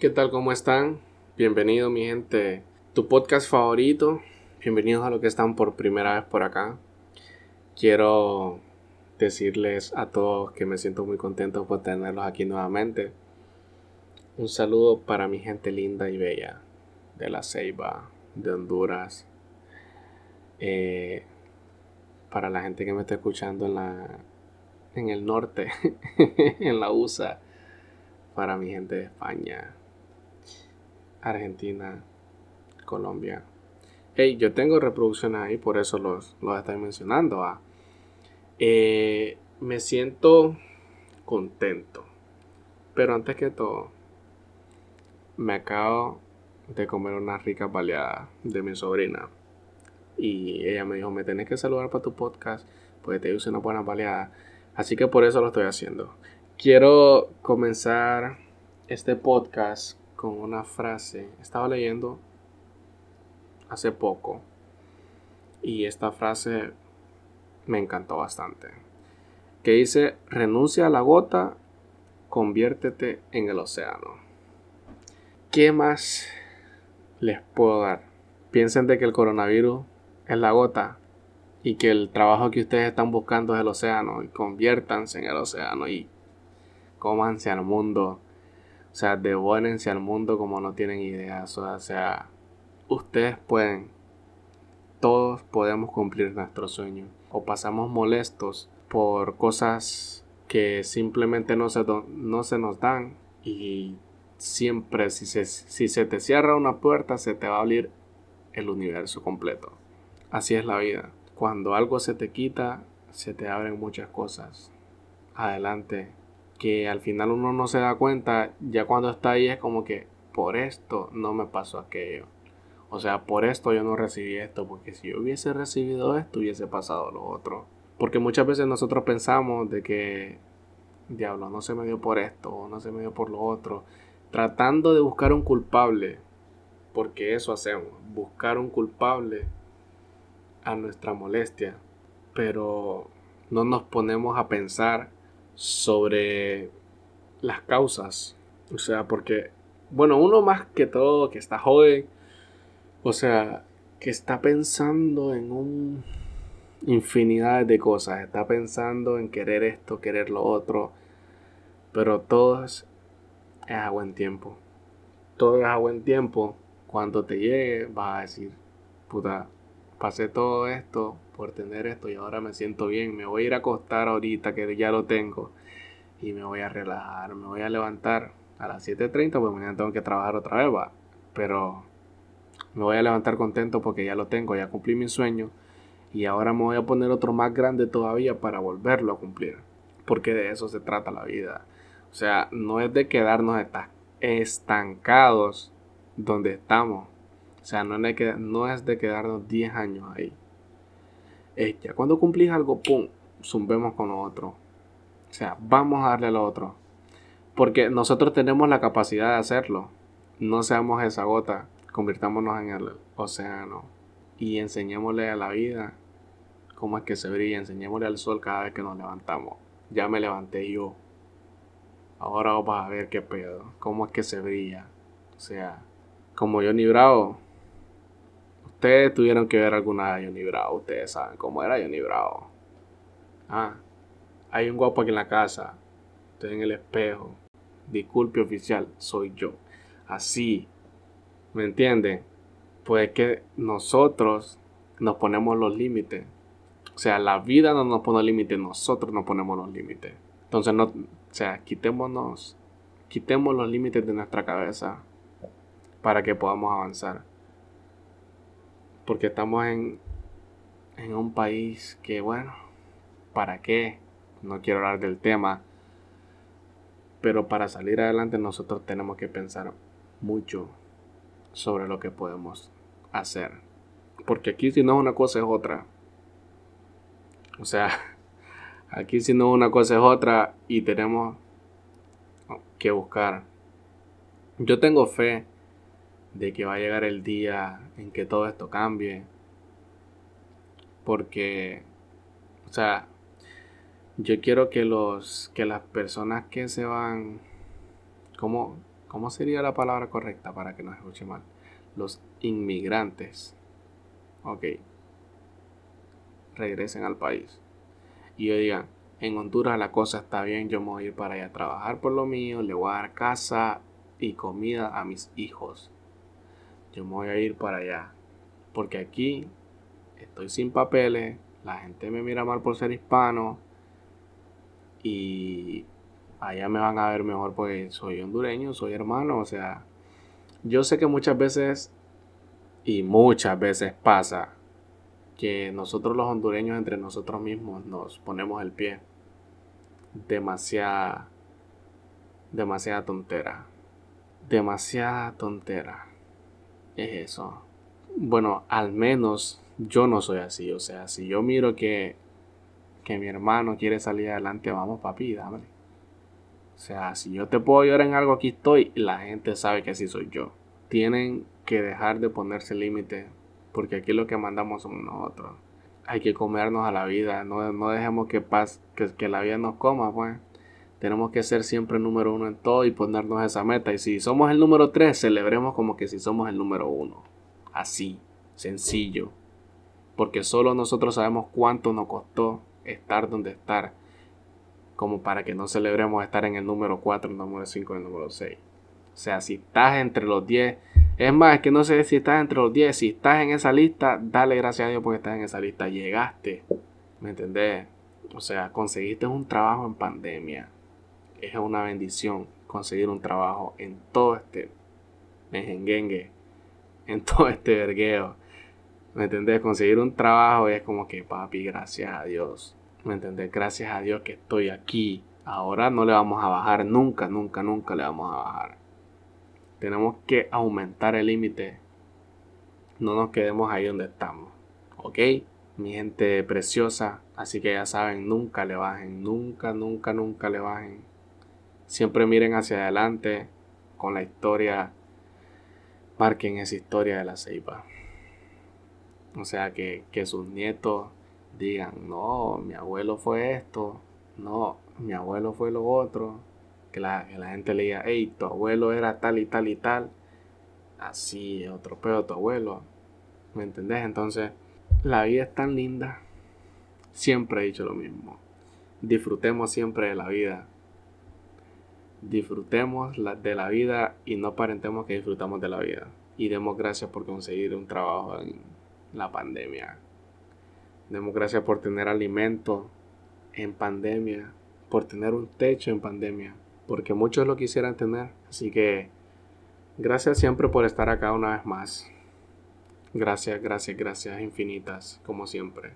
¿Qué tal? ¿Cómo están? Bienvenido mi gente. Tu podcast favorito. Bienvenidos a los que están por primera vez por acá. Quiero decirles a todos que me siento muy contento por tenerlos aquí nuevamente. Un saludo para mi gente linda y bella de La Ceiba, de Honduras. Eh, para la gente que me está escuchando en la en el norte, en la USA, para mi gente de España, Argentina, Colombia. Hey, yo tengo reproducciones ahí, por eso los, los estoy mencionando. ¿ah? Eh, me siento contento. Pero antes que todo, me acabo de comer una rica baleada de mi sobrina. Y ella me dijo, me tenés que saludar para tu podcast, porque te hice una buena baleada. Así que por eso lo estoy haciendo. Quiero comenzar este podcast con una frase. Estaba leyendo hace poco y esta frase me encantó bastante. Que dice, renuncia a la gota, conviértete en el océano. ¿Qué más les puedo dar? Piensen de que el coronavirus es la gota y que el trabajo que ustedes están buscando es el océano y conviértanse en el océano y cómanse al mundo. O sea, devórense al mundo como no tienen idea. O sea, ustedes pueden. Todos podemos cumplir nuestro sueño. O pasamos molestos por cosas que simplemente no se, no se nos dan. Y siempre, si se, si se te cierra una puerta, se te va a abrir el universo completo. Así es la vida. Cuando algo se te quita, se te abren muchas cosas. Adelante. Que al final uno no se da cuenta, ya cuando está ahí es como que por esto no me pasó aquello. O sea, por esto yo no recibí esto, porque si yo hubiese recibido esto, hubiese pasado lo otro. Porque muchas veces nosotros pensamos de que, diablo, no se me dio por esto, no se me dio por lo otro, tratando de buscar un culpable, porque eso hacemos, buscar un culpable a nuestra molestia, pero no nos ponemos a pensar sobre las causas. O sea, porque, bueno, uno más que todo que está joven, o sea, que está pensando en un infinidad de cosas, está pensando en querer esto, querer lo otro, pero todo es a buen tiempo. Todo es a buen tiempo. Cuando te llegue, vas a decir, puta, pasé todo esto por tener esto y ahora me siento bien. Me voy a ir a acostar ahorita que ya lo tengo y me voy a relajar. Me voy a levantar a las 7.30 porque mañana tengo que trabajar otra vez, va. Pero me voy a levantar contento porque ya lo tengo, ya cumplí mi sueño y ahora me voy a poner otro más grande todavía para volverlo a cumplir. Porque de eso se trata la vida. O sea, no es de quedarnos estancados donde estamos o sea, no es de, no es de quedarnos 10 años ahí. Es ya cuando cumplís algo, pum, zumbemos con lo otro. O sea, vamos a darle a otro. Porque nosotros tenemos la capacidad de hacerlo. No seamos esa gota, convirtámonos en el océano. Y enseñémosle a la vida cómo es que se brilla. Enseñémosle al sol cada vez que nos levantamos. Ya me levanté yo. Ahora vamos a ver qué pedo. Cómo es que se brilla. O sea, como Johnny Bravo, ustedes tuvieron que ver alguna de Johnny Bravo, ustedes saben cómo era Johnny Bravo. Ah, hay un guapo aquí en la casa, estoy en el espejo. Disculpe oficial, soy yo. Así, ¿me entienden? Pues que nosotros nos ponemos los límites. O sea, la vida no nos pone límites, nosotros nos ponemos los límites. Entonces, no, o sea, quitémonos, quitemos los límites de nuestra cabeza para que podamos avanzar porque estamos en, en un país que, bueno, ¿para qué? No quiero hablar del tema, pero para salir adelante nosotros tenemos que pensar mucho sobre lo que podemos hacer. Porque aquí si no es una cosa es otra. O sea, aquí si no es una cosa es otra y tenemos que buscar. Yo tengo fe de que va a llegar el día en que todo esto cambie. Porque, o sea, yo quiero que los, que las personas que se van, ¿cómo, ¿cómo sería la palabra correcta para que no escuche mal? Los inmigrantes, ok, regresen al país. Y yo diga, en Honduras la cosa está bien, yo me voy a ir para allá a trabajar por lo mío, le voy a dar casa y comida a mis hijos. Yo me voy a ir para allá. Porque aquí estoy sin papeles, la gente me mira mal por ser hispano y allá me van a ver mejor porque soy hondureño, soy hermano, o sea, yo sé que muchas veces y muchas veces pasa que nosotros los hondureños entre nosotros mismos nos ponemos el pie. Demasiada, demasiada tontera. Demasiada tontera. Es eso. Bueno, al menos yo no soy así. O sea, si yo miro que, que mi hermano quiere salir adelante, vamos papi, dame. O sea, si yo te puedo ayudar en algo, aquí estoy. La gente sabe que así soy yo. Tienen que dejar de ponerse límites. Porque aquí lo que mandamos somos nosotros. Hay que comernos a la vida. No, no dejemos que, pase, que, que la vida nos coma, pues. Tenemos que ser siempre número uno en todo y ponernos esa meta. Y si somos el número tres, celebremos como que si somos el número uno. Así, sencillo. Porque solo nosotros sabemos cuánto nos costó estar donde estar como para que no celebremos estar en el número 4, el número 5, el número 6. O sea, si estás entre los 10, es más, que no sé si estás entre los 10, si estás en esa lista, dale gracias a Dios porque estás en esa lista, llegaste, ¿me entendés? O sea, conseguiste un trabajo en pandemia, es una bendición conseguir un trabajo en todo este mejenguengue, en todo este vergueo. ¿Me entendés? Conseguir un trabajo es como que, papi, gracias a Dios. ¿Me entendés? Gracias a Dios que estoy aquí. Ahora no le vamos a bajar, nunca, nunca, nunca le vamos a bajar. Tenemos que aumentar el límite. No nos quedemos ahí donde estamos. ¿Ok? Mi gente preciosa. Así que ya saben, nunca le bajen. Nunca, nunca, nunca le bajen. Siempre miren hacia adelante con la historia. Marquen esa historia de la ceiba. O sea, que, que sus nietos digan, no, mi abuelo fue esto, no, mi abuelo fue lo otro, que la, la gente le diga, hey, tu abuelo era tal y tal y tal, así, otro pedo tu abuelo, ¿me entendés? Entonces, la vida es tan linda, siempre he dicho lo mismo, disfrutemos siempre de la vida, disfrutemos de la vida y no aparentemos que disfrutamos de la vida, y demos gracias por conseguir un trabajo en la pandemia Demos gracias por tener alimento en pandemia, por tener un techo en pandemia, porque muchos lo quisieran tener. Así que gracias siempre por estar acá una vez más. Gracias, gracias, gracias infinitas, como siempre.